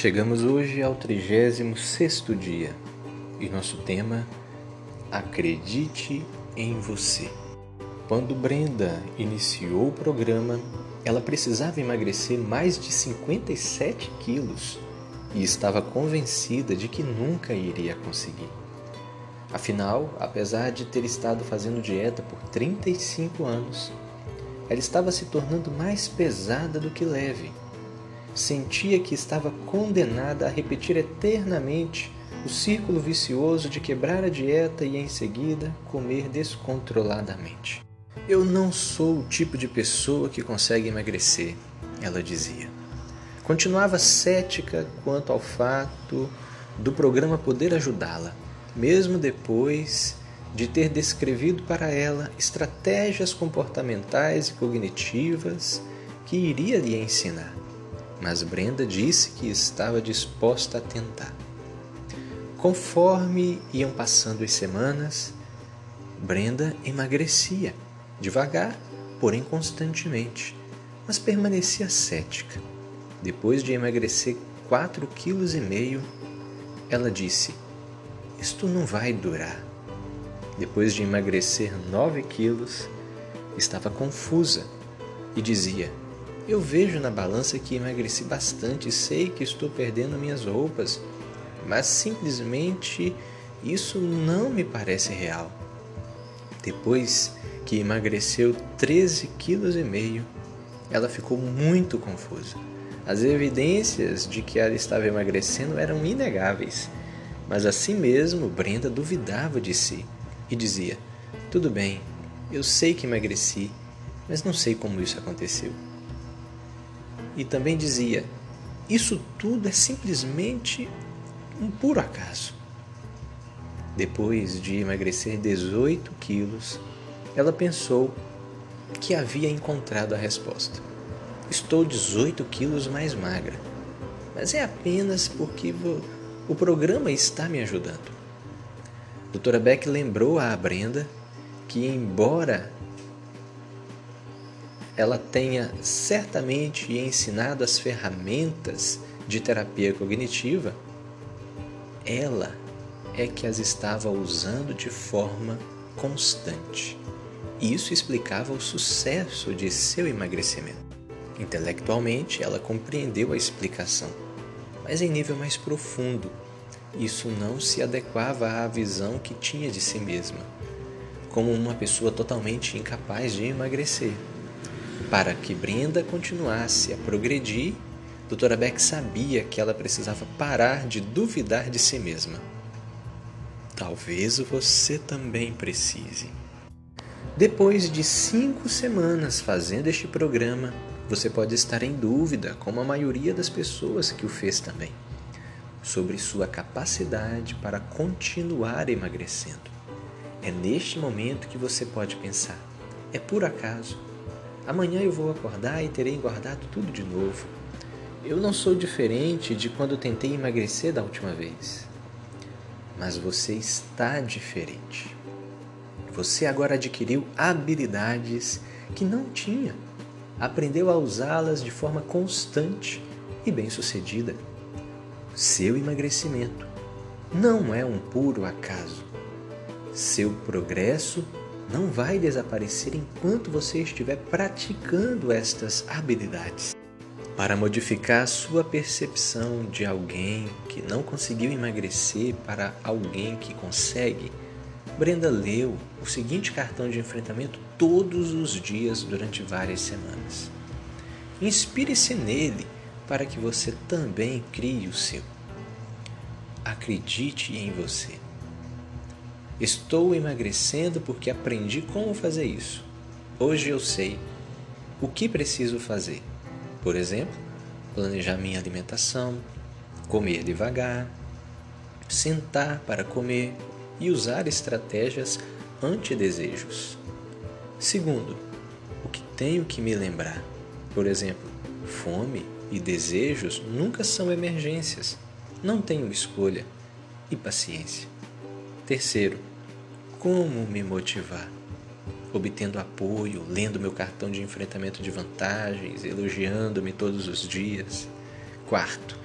Chegamos hoje ao 36º dia e nosso tema Acredite em você. Quando Brenda iniciou o programa, ela precisava emagrecer mais de 57 quilos e estava convencida de que nunca iria conseguir. Afinal, apesar de ter estado fazendo dieta por 35 anos, ela estava se tornando mais pesada do que leve. Sentia que estava condenada a repetir eternamente o círculo vicioso de quebrar a dieta e em seguida comer descontroladamente. Eu não sou o tipo de pessoa que consegue emagrecer, ela dizia. Continuava cética quanto ao fato do programa poder ajudá-la, mesmo depois de ter descrevido para ela estratégias comportamentais e cognitivas que iria lhe ensinar. Mas Brenda disse que estava disposta a tentar. Conforme iam passando as semanas, Brenda emagrecia, devagar, porém constantemente, mas permanecia cética. Depois de emagrecer quatro quilos e meio, ela disse: Isto não vai durar. Depois de emagrecer nove quilos, estava confusa e dizia: Eu vejo na balança que emagreci bastante sei que estou perdendo minhas roupas mas simplesmente isso não me parece real. Depois que emagreceu 13 quilos e meio, ela ficou muito confusa. As evidências de que ela estava emagrecendo eram inegáveis, mas assim mesmo Brenda duvidava de si e dizia: Tudo bem, eu sei que emagreci, mas não sei como isso aconteceu. E também dizia: Isso tudo é simplesmente um puro acaso. Depois de emagrecer 18 quilos, ela pensou que havia encontrado a resposta. Estou 18 quilos mais magra, mas é apenas porque o programa está me ajudando. Doutora Beck lembrou a Brenda que, embora ela tenha certamente ensinado as ferramentas de terapia cognitiva, ela é que as estava usando de forma constante. Isso explicava o sucesso de seu emagrecimento. Intelectualmente, ela compreendeu a explicação, mas em nível mais profundo, isso não se adequava à visão que tinha de si mesma, como uma pessoa totalmente incapaz de emagrecer. Para que Brenda continuasse a progredir Doutora Beck sabia que ela precisava parar de duvidar de si mesma. Talvez você também precise. Depois de cinco semanas fazendo este programa, você pode estar em dúvida, como a maioria das pessoas que o fez também, sobre sua capacidade para continuar emagrecendo. É neste momento que você pode pensar: é por acaso? Amanhã eu vou acordar e terei engordado tudo de novo. Eu não sou diferente de quando tentei emagrecer da última vez. Mas você está diferente. Você agora adquiriu habilidades que não tinha. Aprendeu a usá-las de forma constante e bem-sucedida. Seu emagrecimento não é um puro acaso. Seu progresso não vai desaparecer enquanto você estiver praticando estas habilidades para modificar a sua percepção de alguém que não conseguiu emagrecer para alguém que consegue, Brenda leu o seguinte cartão de enfrentamento todos os dias durante várias semanas. Inspire-se nele para que você também crie o seu. Acredite em você. Estou emagrecendo porque aprendi como fazer isso. Hoje eu sei o que preciso fazer. Por exemplo, planejar minha alimentação, comer devagar, sentar para comer e usar estratégias anti-desejos. Segundo, o que tenho que me lembrar? Por exemplo, fome e desejos nunca são emergências. Não tenho escolha e paciência. Terceiro, como me motivar? obtendo apoio, lendo meu cartão de enfrentamento de vantagens, elogiando-me todos os dias. Quarto,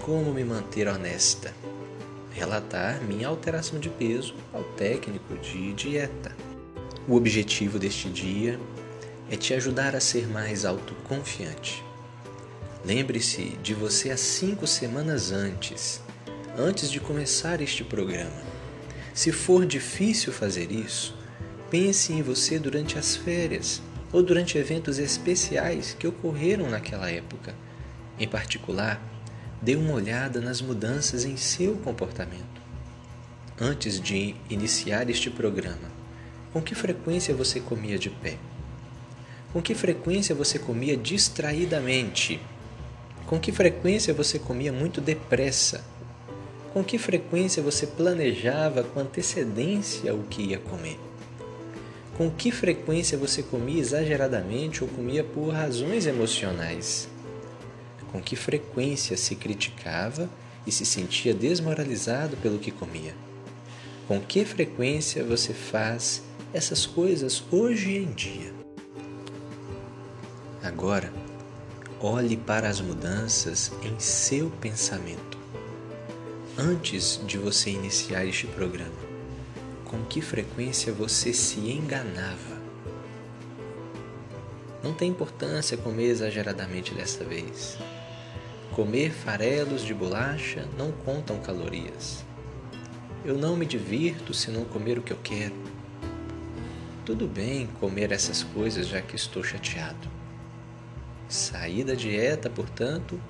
como me manter honesta. Relatar minha alteração de peso ao técnico de dieta. O objetivo deste dia é te ajudar a ser mais autoconfiante. Lembre-se de você há cinco semanas antes, antes de começar este programa. Se for difícil fazer isso, pense em você durante as férias ou durante eventos especiais que ocorreram naquela época. Em particular, dê uma olhada nas mudanças em seu comportamento. Antes de iniciar este programa, com que frequência você comia de pé? Com que frequência você comia distraidamente? Com que frequência você comia muito depressa? Com que frequência você planejava com antecedência o que ia comer? Com que frequência você comia exageradamente ou comia por razões emocionais? Com que frequência se criticava e se sentia desmoralizado pelo que comia? Com que frequência você faz essas coisas hoje em dia? Agora, olhe para as mudanças em seu pensamento antes de você iniciar este programa, com que frequência você se enganava? Não tem importância comer exageradamente desta vez. Comer farelos de bolacha não contam calorias. Eu não me divirto se não comer o que eu quero. Tudo bem comer essas coisas já que estou chateado. Saí da dieta, portanto,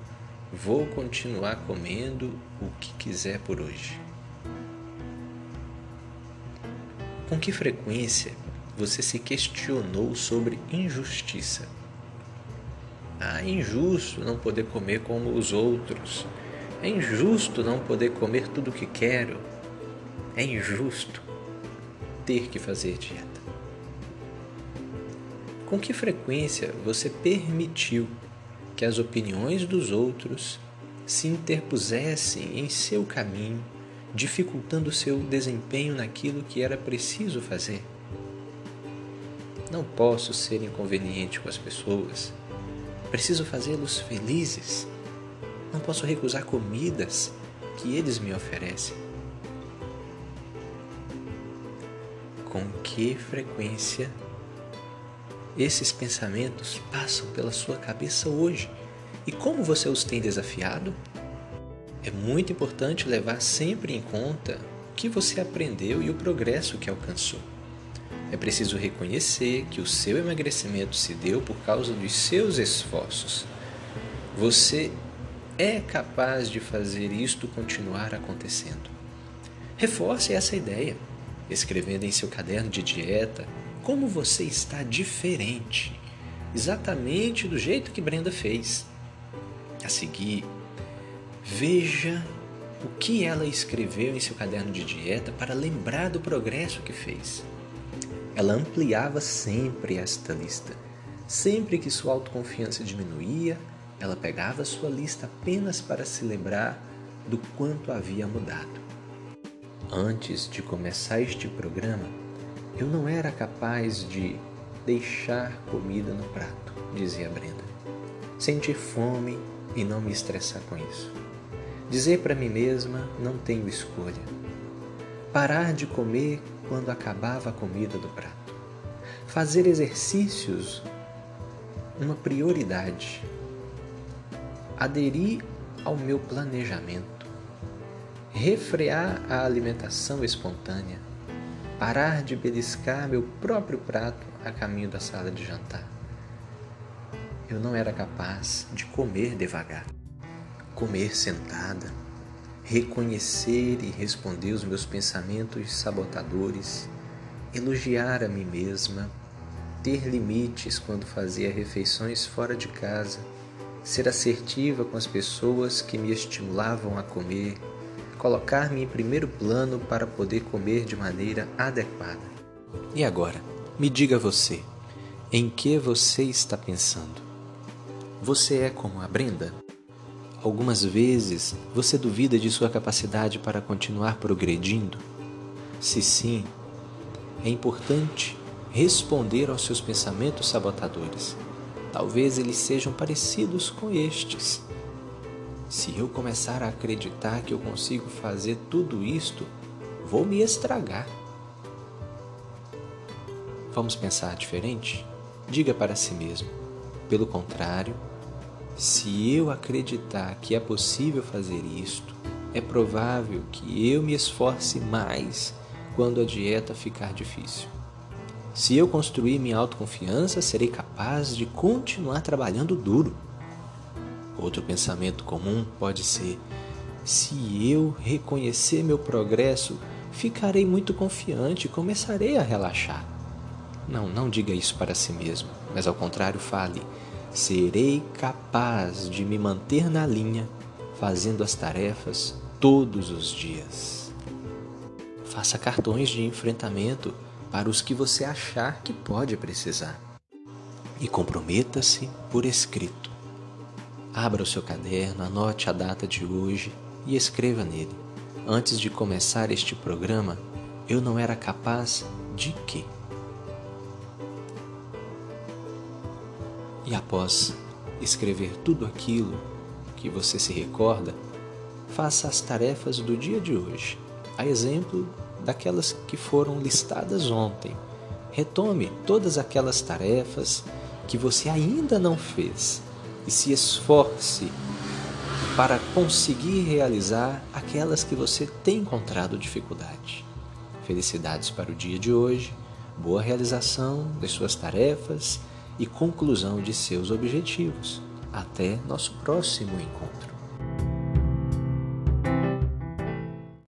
Vou continuar comendo o que quiser por hoje. Com que frequência você se questionou sobre injustiça? Ah, é injusto não poder comer como os outros. É injusto não poder comer tudo o que quero. É injusto ter que fazer dieta. Com que frequência você permitiu que as opiniões dos outros se interpusessem em seu caminho, dificultando seu desempenho naquilo que era preciso fazer. Não posso ser inconveniente com as pessoas. Preciso fazê-los felizes. Não posso recusar comidas que eles me oferecem. Com que frequência esses pensamentos passam pela sua cabeça hoje e como você os tem desafiado? É muito importante levar sempre em conta o que você aprendeu e o progresso que alcançou. É preciso reconhecer que o seu emagrecimento se deu por causa dos seus esforços. Você é capaz de fazer isto continuar acontecendo. Reforce essa ideia, escrevendo em seu caderno de dieta como você está diferente, exatamente do jeito que Brenda fez. A seguir, veja o que ela escreveu em seu caderno de dieta para lembrar do progresso que fez. Ela ampliava sempre esta lista. Sempre que sua autoconfiança diminuía, ela pegava sua lista apenas para se lembrar do quanto havia mudado. Antes de começar este programa, eu não era capaz de deixar comida no prato, dizia Brenda. Sentir fome e não me estressar com isso. Dizer para mim mesma: não tenho escolha. Parar de comer quando acabava a comida do prato. Fazer exercícios uma prioridade. Aderir ao meu planejamento. Refrear a alimentação espontânea parar de beliscar meu próprio prato a caminho da sala de jantar. Eu não era capaz de comer devagar, comer sentada, reconhecer e responder os meus pensamentos sabotadores, elogiar a mim mesma, ter limites quando fazia refeições fora de casa, ser assertiva com as pessoas que me estimulavam a comer colocar-me em primeiro plano para poder comer de maneira adequada. E agora, me diga você, em que você está pensando? Você é como a Brenda? Algumas vezes você duvida de sua capacidade para continuar progredindo? Se sim, é importante responder aos seus pensamentos sabotadores. Talvez eles sejam parecidos com estes. Se eu começar a acreditar que eu consigo fazer tudo isto, vou me estragar. Vamos pensar diferente? Diga para si mesmo. Pelo contrário, se eu acreditar que é possível fazer isto, é provável que eu me esforce mais quando a dieta ficar difícil. Se eu construir minha autoconfiança, serei capaz de continuar trabalhando duro. Outro pensamento comum pode ser: se eu reconhecer meu progresso, ficarei muito confiante e começarei a relaxar. Não, não diga isso para si mesmo, mas ao contrário, fale: serei capaz de me manter na linha, fazendo as tarefas todos os dias. Faça cartões de enfrentamento para os que você achar que pode precisar. E comprometa-se por escrito. Abra o seu caderno, anote a data de hoje e escreva nele. Antes de começar este programa, eu não era capaz de quê? E após escrever tudo aquilo que você se recorda, faça as tarefas do dia de hoje, a exemplo daquelas que foram listadas ontem. Retome todas aquelas tarefas que você ainda não fez e se esforce para conseguir realizar aquelas que você tem encontrado dificuldade. Felicidades para o dia de hoje, boa realização das suas tarefas e conclusão de seus objetivos. Até nosso próximo encontro.